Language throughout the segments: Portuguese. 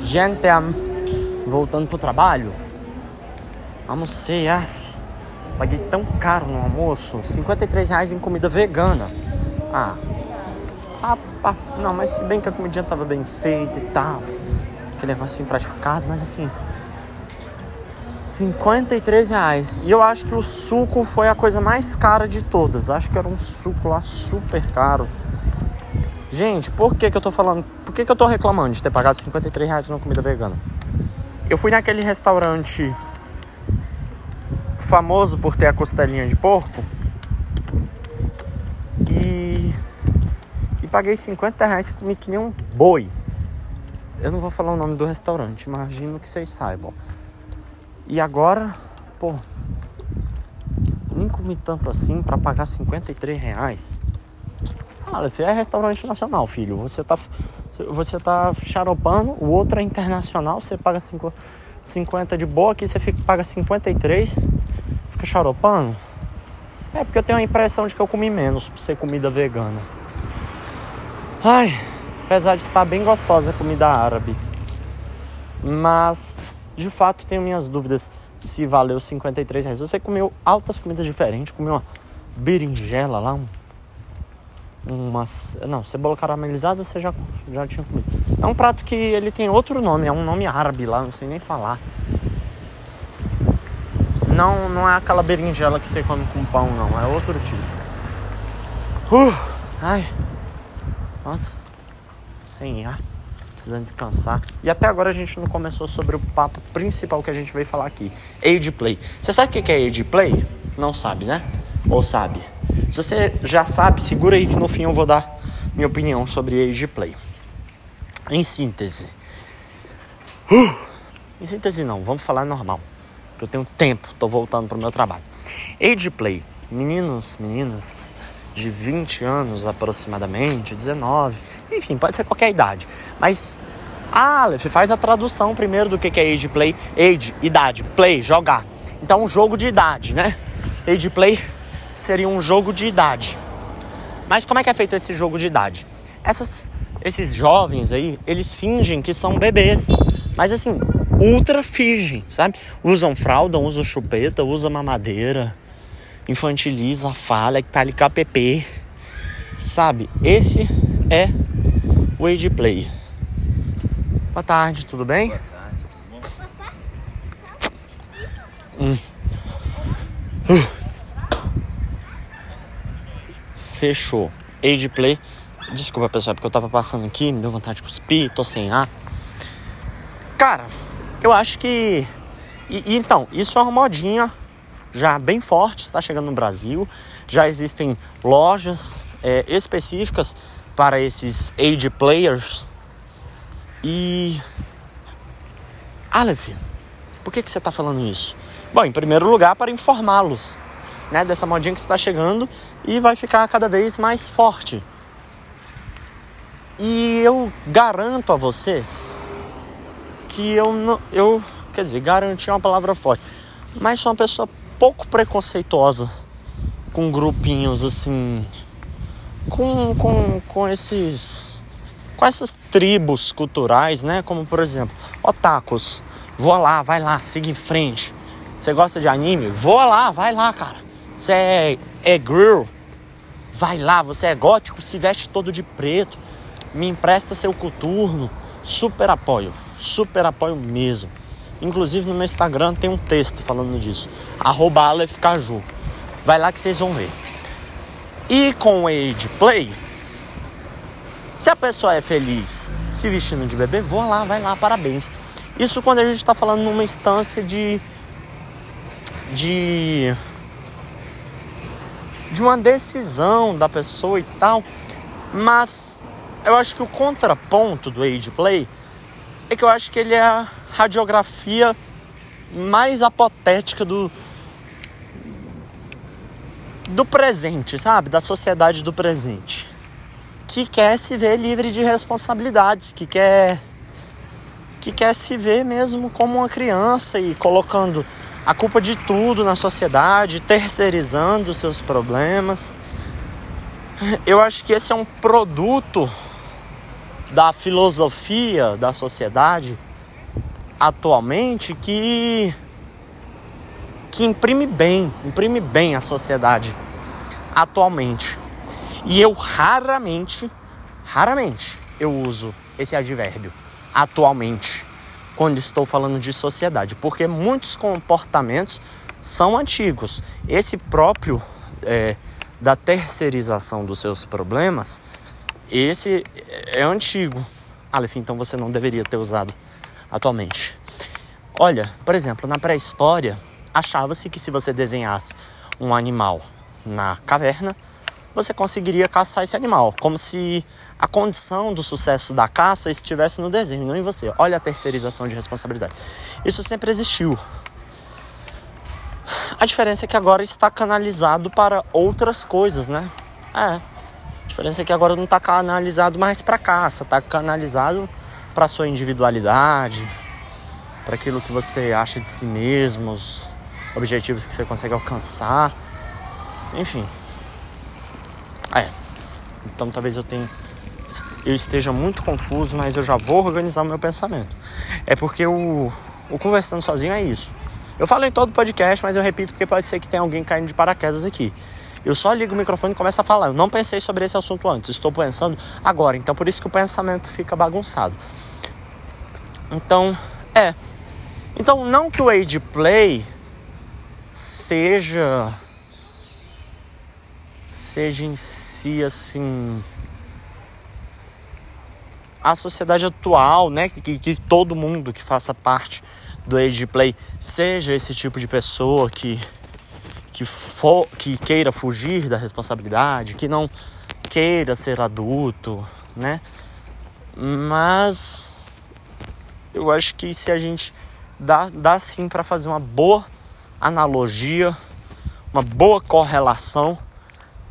Gente, voltando pro trabalho, almocei, ah, paguei tão caro no almoço, 53 reais em comida vegana. Ah, ah, não, mas se bem que a comidinha tava bem feita e tal, aquele negocinho praticado, mas assim, 53 reais. E eu acho que o suco foi a coisa mais cara de todas. Acho que era um suco lá super caro. Gente, por que, que eu tô falando? Por que, que eu tô reclamando de ter pagado 53 reais numa comida vegana? Eu fui naquele restaurante famoso por ter a costelinha de porco e, e paguei 50 reais e comi que nem um boi. Eu não vou falar o nome do restaurante, imagino que vocês saibam. E agora, pô, nem comi tanto assim para pagar 53 reais. Ah, é restaurante nacional, filho. Você tá, você tá xaropando, o outro é internacional, você paga 5, 50 de boa, aqui você fica, paga 53, fica xaropando. É porque eu tenho a impressão de que eu comi menos por ser comida vegana. Ai, apesar de estar bem gostosa a comida árabe. Mas, de fato, tenho minhas dúvidas se valeu 53 reais. Você comeu altas comidas diferentes, comeu uma berinjela lá, um umas. Não, cebola caramelizada você já, já tinha comido. É um prato que ele tem outro nome, é um nome árabe lá, não sei nem falar. Não, não é aquela berinjela que você come com pão, não, é outro tipo. Uh, ai, nossa, sem ar, precisando descansar. E até agora a gente não começou sobre o papo principal que a gente veio falar aqui: Age Play. Você sabe o que é Age Play? Não sabe, né? Ou sabe? Se você já sabe, segura aí que no fim eu vou dar minha opinião sobre Age Play. Em síntese. Uh, em síntese não, vamos falar normal. Que eu tenho tempo, tô voltando pro meu trabalho. Age Play, meninos, meninas de 20 anos aproximadamente, 19, enfim, pode ser qualquer idade. Mas Aleph faz a tradução primeiro do que é Age Play. Age, idade, play, jogar. Então, um jogo de idade, né? Age Play seria um jogo de idade. Mas como é que é feito esse jogo de idade? Essas, esses jovens aí, eles fingem que são bebês. Mas assim, ultra fingem, sabe? Usam fralda, usam chupeta, usam mamadeira, infantiliza, fala, KPP. Sabe? Esse é o age play. Boa tarde, tudo bem? Boa tarde, tudo bom? Hum. Fechou. Age Play. Desculpa, pessoal, porque eu tava passando aqui, me deu vontade de cuspir, tô sem ar. Cara, eu acho que. E, e, então, isso é uma modinha já bem forte, está chegando no Brasil. Já existem lojas é, específicas para esses age players. E. Aleph, por que, que você está falando isso? Bom, em primeiro lugar, para informá-los né, dessa modinha que está chegando e vai ficar cada vez mais forte. E eu garanto a vocês que eu não, eu, quer dizer, garantir é uma palavra forte, mas sou uma pessoa pouco preconceituosa com grupinhos assim, com, com, com esses, com essas tribos culturais, né? Como por exemplo, otakus, vou lá, vai lá, siga em frente. Você gosta de anime? Vou lá, vai lá, cara. Você é, é girl? Vai lá, você é gótico, se veste todo de preto. Me empresta seu coturno. Super apoio, super apoio mesmo. Inclusive no meu Instagram tem um texto falando disso. Arroba Caju. Vai lá que vocês vão ver. E com o Age Play, se a pessoa é feliz se vestindo de bebê, vou lá, vai lá, parabéns. Isso quando a gente está falando numa instância de. de de uma decisão da pessoa e tal. Mas eu acho que o contraponto do Age Play é que eu acho que ele é a radiografia mais apotética do do presente, sabe? Da sociedade do presente. Que quer se ver livre de responsabilidades, que quer que quer se ver mesmo como uma criança e colocando a culpa de tudo na sociedade, terceirizando seus problemas. Eu acho que esse é um produto da filosofia da sociedade atualmente que que imprime bem, imprime bem a sociedade atualmente. E eu raramente, raramente eu uso esse advérbio atualmente quando estou falando de sociedade, porque muitos comportamentos são antigos. Esse próprio é, da terceirização dos seus problemas, esse é antigo. Aleph, então você não deveria ter usado atualmente. Olha, por exemplo, na pré-história, achava-se que se você desenhasse um animal na caverna, você conseguiria caçar esse animal, como se a condição do sucesso da caça estivesse no desenho, não em você. Olha a terceirização de responsabilidade. Isso sempre existiu. A diferença é que agora está canalizado para outras coisas, né? É. A diferença é que agora não está canalizado mais para caça, está canalizado para sua individualidade, para aquilo que você acha de si mesmo, os objetivos que você consegue alcançar. Enfim. É. Então talvez eu tenha eu esteja muito confuso, mas eu já vou organizar o meu pensamento. É porque o, o conversando sozinho é isso. Eu falo em todo podcast, mas eu repito porque pode ser que tenha alguém caindo de paraquedas aqui. Eu só ligo o microfone e começo a falar. Eu não pensei sobre esse assunto antes, estou pensando agora. Então por isso que o pensamento fica bagunçado. Então, é. Então não que o age play seja seja em si assim a sociedade atual, né, que, que todo mundo que faça parte do age play seja esse tipo de pessoa que que, que queira fugir da responsabilidade, que não queira ser adulto, né? Mas eu acho que se a gente dá, dá sim para fazer uma boa analogia, uma boa correlação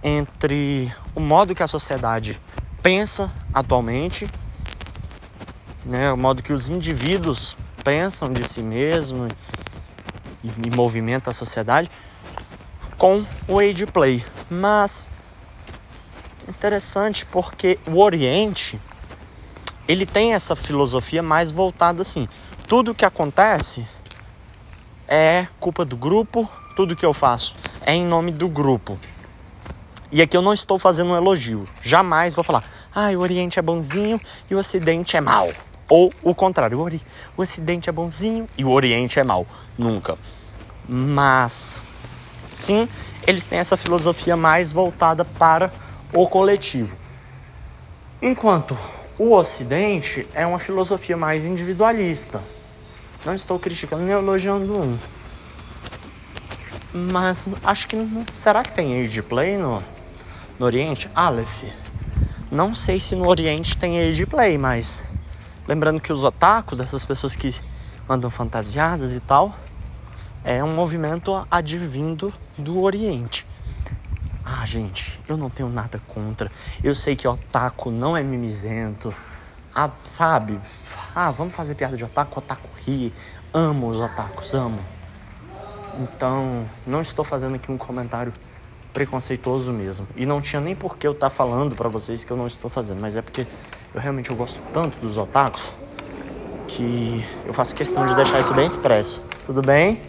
entre o modo que a sociedade pensa atualmente, né, o modo que os indivíduos pensam de si mesmo e, e movimenta a sociedade com o age play. Mas interessante porque o Oriente ele tem essa filosofia mais voltada assim. Tudo que acontece é culpa do grupo, tudo que eu faço é em nome do grupo. E aqui eu não estou fazendo um elogio. Jamais vou falar, ah, o Oriente é bonzinho e o Ocidente é mal. Ou o contrário, o Ocidente é bonzinho e o Oriente é mal. Nunca. Mas, sim, eles têm essa filosofia mais voltada para o coletivo. Enquanto o Ocidente é uma filosofia mais individualista. Não estou criticando nem elogiando um. Mas acho que. Será que tem age play no, no Oriente? Aleph. Não sei se no Oriente tem age play, mas lembrando que os otakus, essas pessoas que andam fantasiadas e tal, é um movimento advindo do Oriente. Ah, gente, eu não tenho nada contra. Eu sei que otaku não é mimizento. Ah, sabe? Ah, vamos fazer piada de otaku, otaku ri. Amo os otakus, amo. Então, não estou fazendo aqui um comentário preconceituoso mesmo. E não tinha nem por que eu estar tá falando para vocês que eu não estou fazendo, mas é porque eu realmente eu gosto tanto dos otakus que eu faço questão de deixar isso bem expresso. Tudo bem?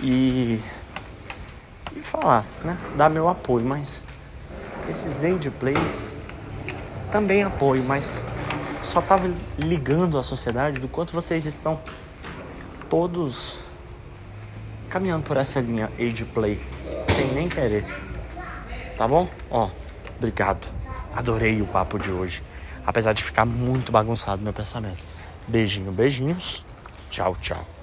E e falar, né? Dar meu apoio, mas esses age plays também apoio, mas só tava ligando a sociedade do quanto vocês estão todos caminhando por essa linha age play sem nem querer. Tá bom? Ó, obrigado. Adorei o papo de hoje. Apesar de ficar muito bagunçado meu pensamento. Beijinho, beijinhos. Tchau, tchau.